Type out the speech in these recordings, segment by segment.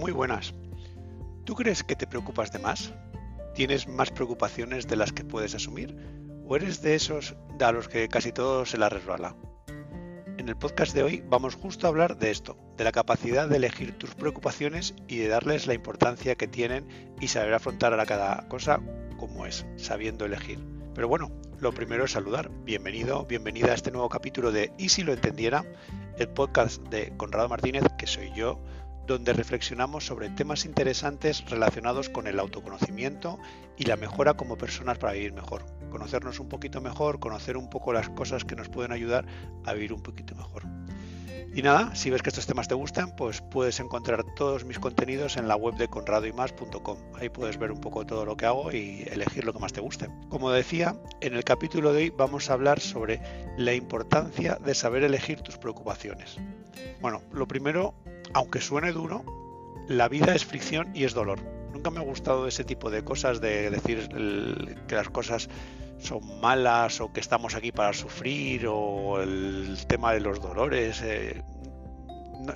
Muy buenas. ¿Tú crees que te preocupas de más? ¿Tienes más preocupaciones de las que puedes asumir? ¿O eres de esos a los que casi todo se la resbala? En el podcast de hoy vamos justo a hablar de esto, de la capacidad de elegir tus preocupaciones y de darles la importancia que tienen y saber afrontar a cada cosa como es, sabiendo elegir. Pero bueno, lo primero es saludar. Bienvenido, bienvenida a este nuevo capítulo de Y si lo entendiera, el podcast de Conrado Martínez, que soy yo, donde reflexionamos sobre temas interesantes relacionados con el autoconocimiento y la mejora como personas para vivir mejor. Conocernos un poquito mejor, conocer un poco las cosas que nos pueden ayudar a vivir un poquito mejor. Y nada, si ves que estos temas te gustan, pues puedes encontrar todos mis contenidos en la web de conradoymas.com. Ahí puedes ver un poco todo lo que hago y elegir lo que más te guste. Como decía, en el capítulo de hoy vamos a hablar sobre la importancia de saber elegir tus preocupaciones. Bueno, lo primero, aunque suene duro, la vida es fricción y es dolor. Nunca me ha gustado ese tipo de cosas de decir que las cosas son malas o que estamos aquí para sufrir o el tema de los dolores. Eh,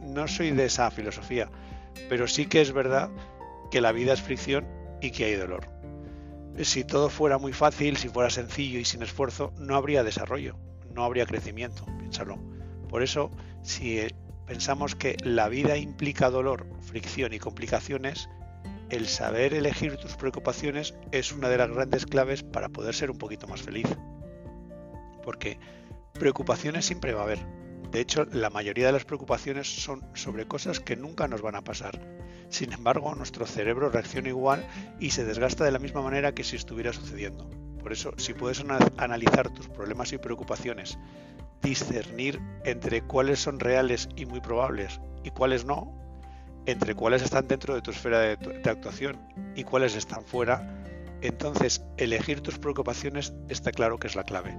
no, soy de esa filosofía, pero sí que es verdad que la vida es fricción y que hay dolor. Si todo fuera muy fácil, si fuera sencillo y sin esfuerzo, no habría desarrollo, no habría crecimiento, piénsalo. Por eso, si pensamos que la vida implica dolor, fricción y complicaciones, el saber elegir tus preocupaciones es una de las grandes claves para poder ser un poquito más feliz. Porque preocupaciones siempre va a haber. De hecho, la mayoría de las preocupaciones son sobre cosas que nunca nos van a pasar. Sin embargo, nuestro cerebro reacciona igual y se desgasta de la misma manera que si estuviera sucediendo. Por eso, si puedes analizar tus problemas y preocupaciones, discernir entre cuáles son reales y muy probables y cuáles no, entre cuáles están dentro de tu esfera de, actuación y cuáles están fuera, entonces elegir tus preocupaciones está claro que es la clave.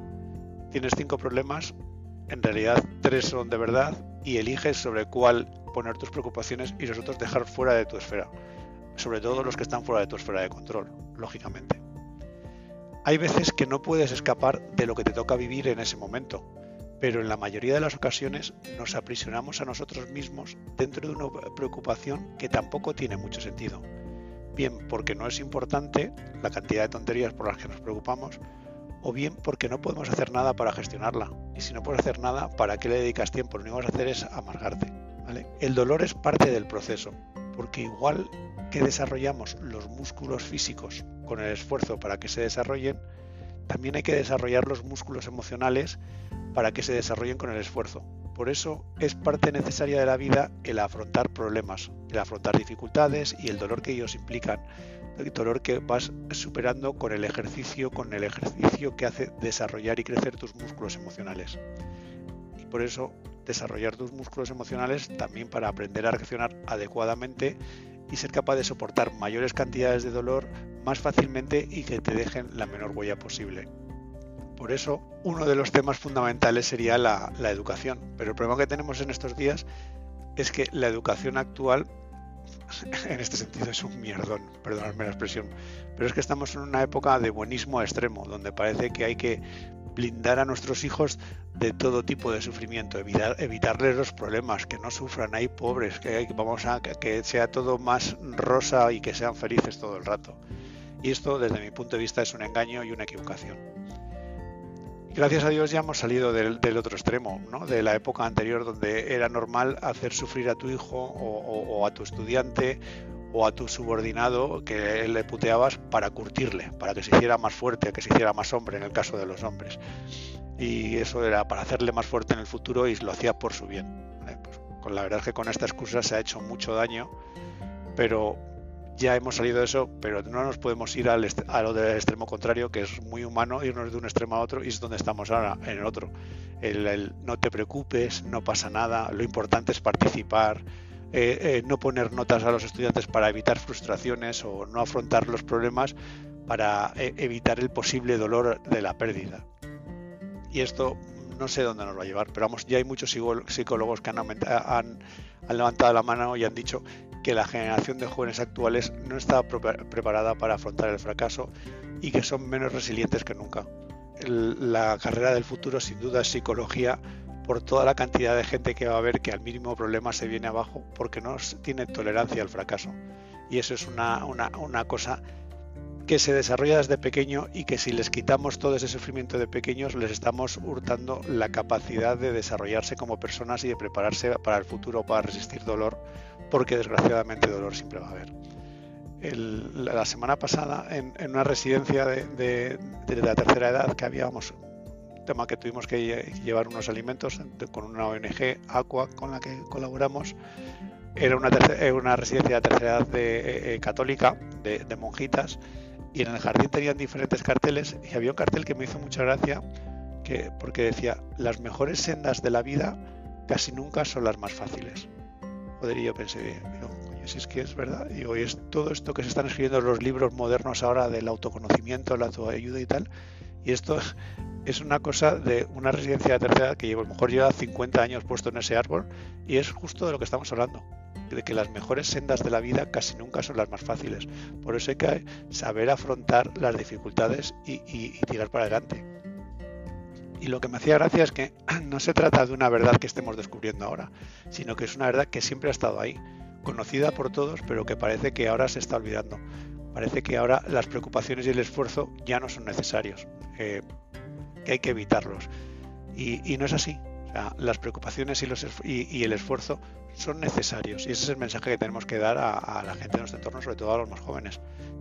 Tienes cinco problemas, en realidad tres son de verdad y eliges sobre cuál poner tus preocupaciones y los otros dejar fuera de tu esfera, sobre todo los que están fuera de tu esfera de control, lógicamente. Hay veces que no puedes escapar de lo que te toca vivir en ese momento, pero en la mayoría de las ocasiones nos aprisionamos a nosotros mismos dentro de una preocupación que tampoco tiene mucho sentido. Bien porque no es importante la cantidad de tonterías por las que nos preocupamos, o bien porque no podemos hacer nada para gestionarla. Y si no puedes hacer nada, ¿para qué le dedicas tiempo? Lo único que vas a hacer es amargarte. El dolor es parte del proceso, porque igual que desarrollamos los músculos físicos con el esfuerzo para que se desarrollen, también hay que desarrollar los músculos emocionales para que se desarrollen con el esfuerzo. Por eso es parte necesaria de la vida el afrontar problemas, el afrontar dificultades y el dolor que ellos implican, el dolor que vas superando con el ejercicio, con el ejercicio que hace desarrollar y crecer tus músculos emocionales. Y por eso desarrollar tus músculos emocionales también para aprender a reaccionar adecuadamente y ser capaz de soportar mayores cantidades de dolor más fácilmente y que te dejen la menor huella posible. Por eso, uno de los temas fundamentales sería la, educación. Pero el problema que tenemos en estos días es que la educación actual, en este sentido, es un mierdón, perdonadme la expresión, pero es que estamos en una época de buenismo extremo, donde parece que hay que blindar a nuestros hijos de todo tipo de sufrimiento, evitar, evitarles los problemas, que no sufran, hay pobres, que vamos a que sea todo más rosa y que sean felices todo el rato. Y esto, desde mi punto de vista, es un engaño y una equivocación gracias a Dios ya hemos salido del, otro extremo, ¿no? de la época anterior donde era normal hacer sufrir a tu hijo o, a tu estudiante o a tu subordinado que le puteabas para curtirle, para que se hiciera más fuerte, que se hiciera más hombre en el caso de los hombres. Y eso era para hacerle más fuerte en el futuro y lo hacía por su bien. Pues, con la verdad es que con esta excusa se ha hecho mucho daño, pero ya hemos salido de eso, pero no nos podemos ir al a lo del extremo contrario, que es muy humano, irnos de un extremo a otro y es donde estamos ahora, en el otro. El, no te preocupes, no pasa nada, lo importante es participar, eh, eh, no poner notas a los estudiantes para evitar frustraciones o no afrontar los problemas para eh, evitar el posible dolor de la pérdida. Y esto no sé dónde nos va a llevar, pero vamos, ya hay muchos psicólogos que han, han, han levantado la mano y han dicho que la generación de jóvenes actuales no está preparada para afrontar el fracaso y que son menos resilientes que nunca. la carrera del futuro sin duda es psicología por toda la cantidad de gente que va a ver que al mínimo problema se viene abajo porque no tiene tolerancia al fracaso. Y eso es una, una, una cosa que se desarrolla desde pequeño y que si les quitamos todo ese sufrimiento de pequeños les estamos hurtando la capacidad de desarrollarse como personas y de prepararse para el futuro para resistir dolor, porque desgraciadamente dolor siempre va a haber. la semana pasada en, una residencia de, la tercera edad que habíamos, tema que tuvimos que llevar unos alimentos con una ONG, Aqua, con la que colaboramos, era una, una residencia de tercera edad de, eh, eh, católica, de monjitas, y en el jardín tenían diferentes carteles y había un cartel que me hizo mucha gracia que, porque decía, las mejores sendas de la vida casi nunca son las más fáciles. Joder, y yo pensé, digo, coño, si es que es verdad, y hoy es todo esto que se están escribiendo en los libros modernos ahora del autoconocimiento, la autoayuda y tal, y esto es una cosa de una residencia de tercera que a lo mejor lleva 50 años puesto en ese árbol, y es justo de lo que estamos hablando de que las mejores sendas de la vida casi nunca son las más fáciles. Por eso hay que saber afrontar las dificultades y, tirar para adelante. Y lo que me hacía gracia es que no se trata de una verdad que estemos descubriendo ahora, sino que es una verdad que siempre ha estado ahí, conocida por todos, pero que parece que ahora se está olvidando. Parece que ahora las preocupaciones y el esfuerzo ya no son necesarios, eh, que hay que evitarlos. Y, no es así. las preocupaciones y, el esfuerzo son necesarios y ese es el mensaje que tenemos que dar a, la gente de nuestro entorno, sobre todo a los más jóvenes.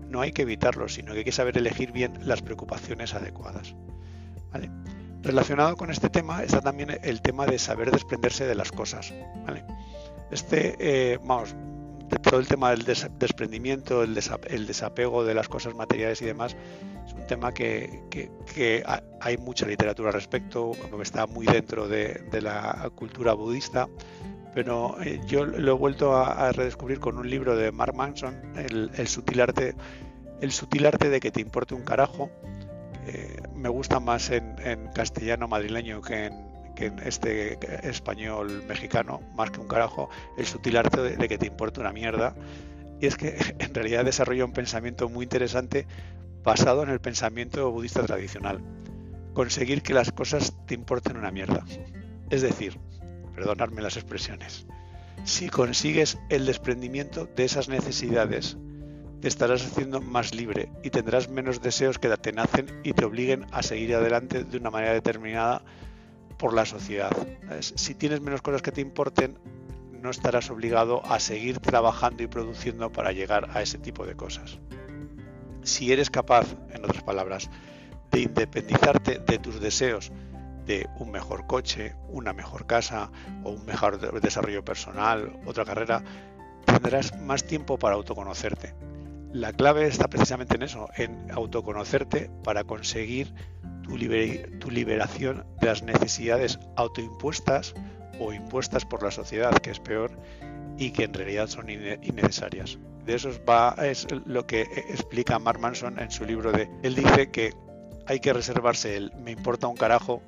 No hay que evitarlos, sino que hay que saber elegir bien las preocupaciones adecuadas. Relacionado con este tema está también el tema de saber desprenderse de las cosas. Este, eh, vamos, todo el tema del desprendimiento, el, desapego de las cosas materiales y demás, es un tema que, hay mucha literatura al respecto, está muy dentro de la cultura budista pero eh, yo lo he vuelto a, redescubrir con un libro de Mark Manson, el, sutil arte, el sutil arte de que te importe un carajo. me gusta más en, castellano madrileño que en, este español mexicano, más que un carajo, el sutil arte de, que te importe una mierda. Y es que en realidad desarrolla un pensamiento muy interesante basado en el pensamiento budista tradicional. Conseguir que las cosas te importen una mierda. Es decir, perdonadme las expresiones. Si consigues el desprendimiento de esas necesidades, te estarás haciendo más libre y tendrás menos deseos que te atenacen y te obliguen a seguir adelante de una manera determinada por la sociedad. Si tienes menos cosas que te importen, no estarás obligado a seguir trabajando y produciendo para llegar a ese tipo de cosas. Si eres capaz, en otras palabras, de independizarte de tus deseos de un mejor coche, una mejor casa o un mejor desarrollo personal, otra carrera, tendrás más tiempo para autoconocerte. La clave está precisamente en eso, en autoconocerte para conseguir tu, liberación de las necesidades autoimpuestas o impuestas por la sociedad, que es peor, y que en realidad son innecesarias. De eso va, es lo que explica Mark Manson en su libro de... Él dice que hay que reservarse el me importa un carajo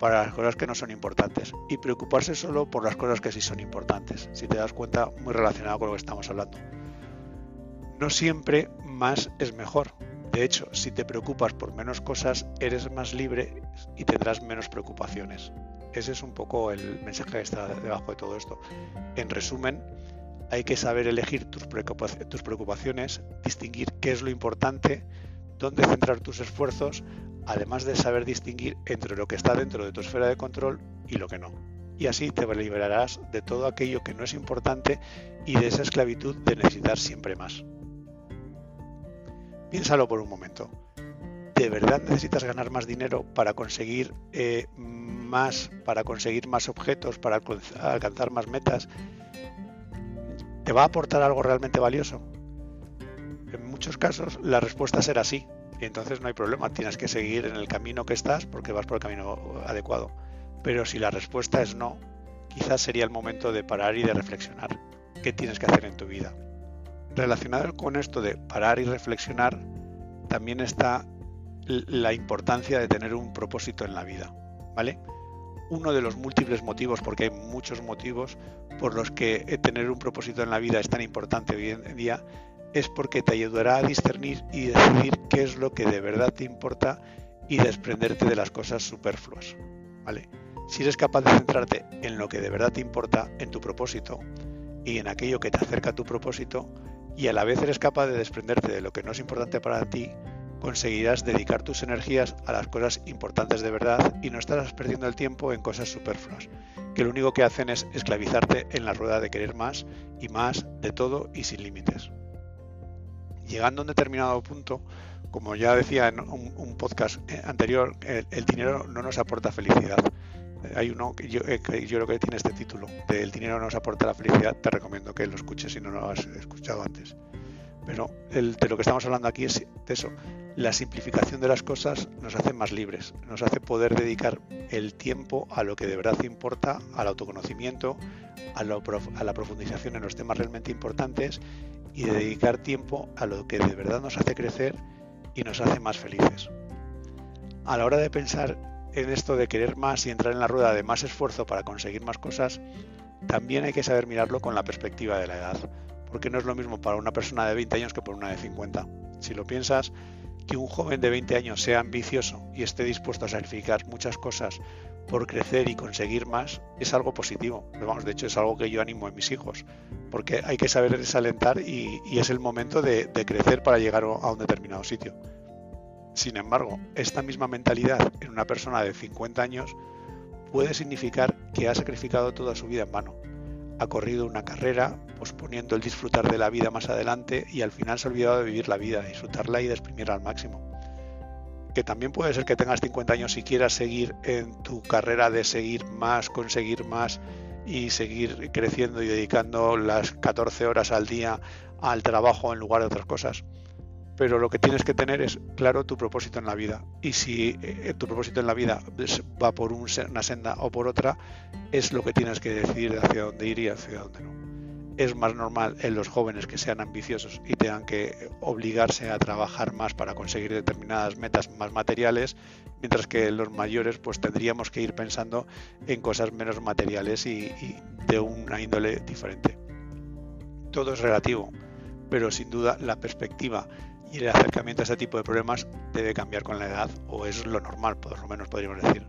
para las cosas que no son importantes y preocuparse solo por las cosas que sí son importantes. Si te das cuenta, muy relacionado con lo que estamos hablando. No siempre más es mejor. De hecho, si te preocupas por menos cosas, eres más libre y tendrás menos preocupaciones. Ese es un poco el mensaje que está debajo de todo esto. En resumen, hay que saber elegir tus preocupaciones, distinguir qué es lo importante, dónde centrar tus esfuerzos además de saber distinguir entre lo que está dentro de tu esfera de control y lo que no. Y así te liberarás de todo aquello que no es importante y de esa esclavitud de necesitar siempre más. Piénsalo por un momento. ¿De verdad necesitas ganar más dinero para conseguir eh, más, para conseguir más objetos, para alcanzar más metas? ¿Te va a aportar algo realmente valioso? En muchos casos la respuesta será sí, y entonces no hay problema, tienes que seguir en el camino que estás porque vas por el camino adecuado. Pero si la respuesta es no, quizás sería el momento de parar y de reflexionar. ¿Qué tienes que hacer en tu vida? Relacionado con esto de parar y reflexionar, también está la importancia de tener un propósito en la vida, ¿vale? Uno de los múltiples motivos, porque hay muchos motivos por los que tener un propósito en la vida es tan importante hoy en día, es porque te ayudará a discernir y decidir qué es lo que de verdad te importa y desprenderte de las cosas superfluas. ¿vale? Si eres capaz de centrarte en lo que de verdad te importa, en tu propósito y en aquello que te acerca a tu propósito, y a la vez eres capaz de desprenderte de lo que no es importante para ti, conseguirás dedicar tus energías a las cosas importantes de verdad y no estarás perdiendo el tiempo en cosas superfluas, que lo único que hacen es esclavizarte en la rueda de querer más y más de todo y sin límites. Llegando a un determinado punto, como ya decía en un, podcast eh, anterior, el, dinero no nos aporta felicidad. Hay uno que yo, eh, creo que tiene este título, de El dinero no nos aporta la felicidad, te recomiendo que lo escuches si no lo has escuchado antes. Pero de lo que estamos hablando aquí es de eso. La simplificación de las cosas nos hace más libres, nos hace poder dedicar el tiempo a lo que de verdad importa, al autoconocimiento, a, la profundización en los temas realmente importantes y de dedicar tiempo a lo que de verdad nos hace crecer y nos hace más felices. A la hora de pensar en esto de querer más y entrar en la rueda de más esfuerzo para conseguir más cosas, también hay que saber mirarlo con la perspectiva de la edad porque no es lo mismo para una persona de 20 años que para una de 50. Si lo piensas, que un joven de 20 años sea ambicioso y esté dispuesto a sacrificar muchas cosas por crecer y conseguir más es algo positivo. De hecho es algo que yo animo a mis hijos, porque hay que saber desalentar y, es el momento de, de crecer para llegar a un determinado sitio. Sin embargo, esta misma mentalidad en una persona de 50 años puede significar que ha sacrificado toda su vida en vano ha corrido una carrera, posponiendo el disfrutar de la vida más adelante y al final se ha olvidado de vivir la vida, disfrutarla y de exprimirla al máximo. Que también puede ser que tengas 50 años y quieras seguir en tu carrera de seguir más, conseguir más y seguir creciendo y dedicando las 14 horas al día al trabajo en lugar de otras cosas pero lo que tienes que tener es claro tu propósito en la vida. Y si eh, tu propósito en la vida va por una senda o por otra, es lo que tienes que decidir hacia dónde ir y hacia dónde no. Es más normal en los jóvenes que sean ambiciosos y tengan que obligarse a trabajar más para conseguir determinadas metas más materiales, mientras que los mayores pues tendríamos que ir pensando en cosas menos materiales y, y de una índole diferente. Todo es relativo, pero sin duda la perspectiva y el acercamiento a ese tipo de problemas debe cambiar con la edad o es lo normal, por lo menos podríamos decir.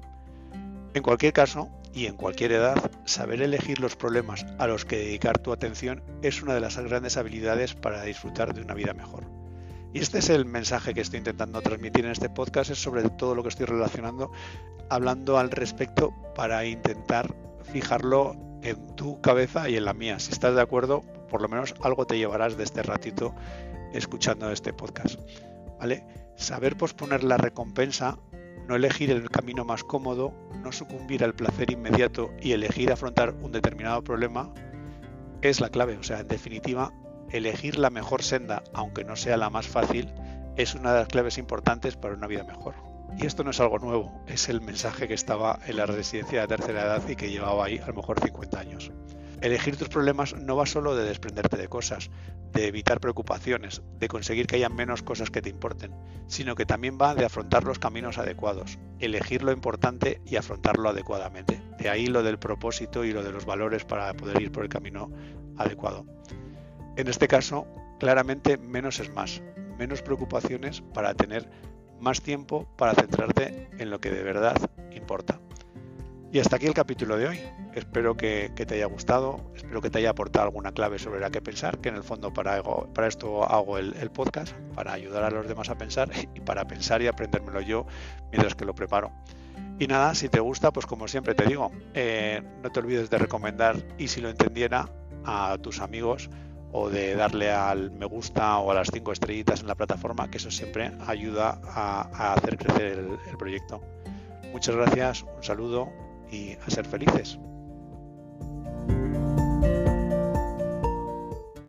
En cualquier caso, y en cualquier edad, saber elegir los problemas a los que dedicar tu atención es una de las grandes habilidades para disfrutar de una vida mejor. Y este es el mensaje que estoy intentando transmitir en este podcast, es sobre todo lo que estoy relacionando, hablando al respecto para intentar fijarlo en tu cabeza y en la mía. Si estás de acuerdo, por lo menos algo te llevarás de este ratito escuchando este podcast. ¿Vale? Saber posponer la recompensa, no elegir el camino más cómodo, no sucumbir al placer inmediato y elegir afrontar un determinado problema es la clave. O sea, en definitiva, elegir la mejor senda, aunque no sea la más fácil, es una de las claves importantes para una vida mejor. Y esto no es algo nuevo, es el mensaje que estaba en la residencia de tercera edad y que llevaba ahí a lo mejor 50 años. Elegir tus problemas no va solo de desprenderte de cosas, de evitar preocupaciones, de conseguir que haya menos cosas que te importen, sino que también va de afrontar los caminos adecuados, elegir lo importante y afrontarlo adecuadamente. De ahí lo del propósito y lo de los valores para poder ir por el camino adecuado. En este caso, claramente menos es más, menos preocupaciones para tener más tiempo para centrarte en lo que de verdad importa. Y hasta aquí el capítulo de hoy. Espero que, te haya gustado, espero que te haya aportado alguna clave sobre la que pensar, que en el fondo para, esto hago el, podcast, para ayudar a los demás a pensar y para pensar y aprendérmelo yo mientras que lo preparo. Y nada, si te gusta, pues como siempre te digo, eh, no te olvides de recomendar y si lo entendiera a tus amigos o de darle al me gusta o a las cinco estrellitas en la plataforma, que eso siempre ayuda a, hacer crecer el proyecto. Muchas gracias, un saludo y a ser felices.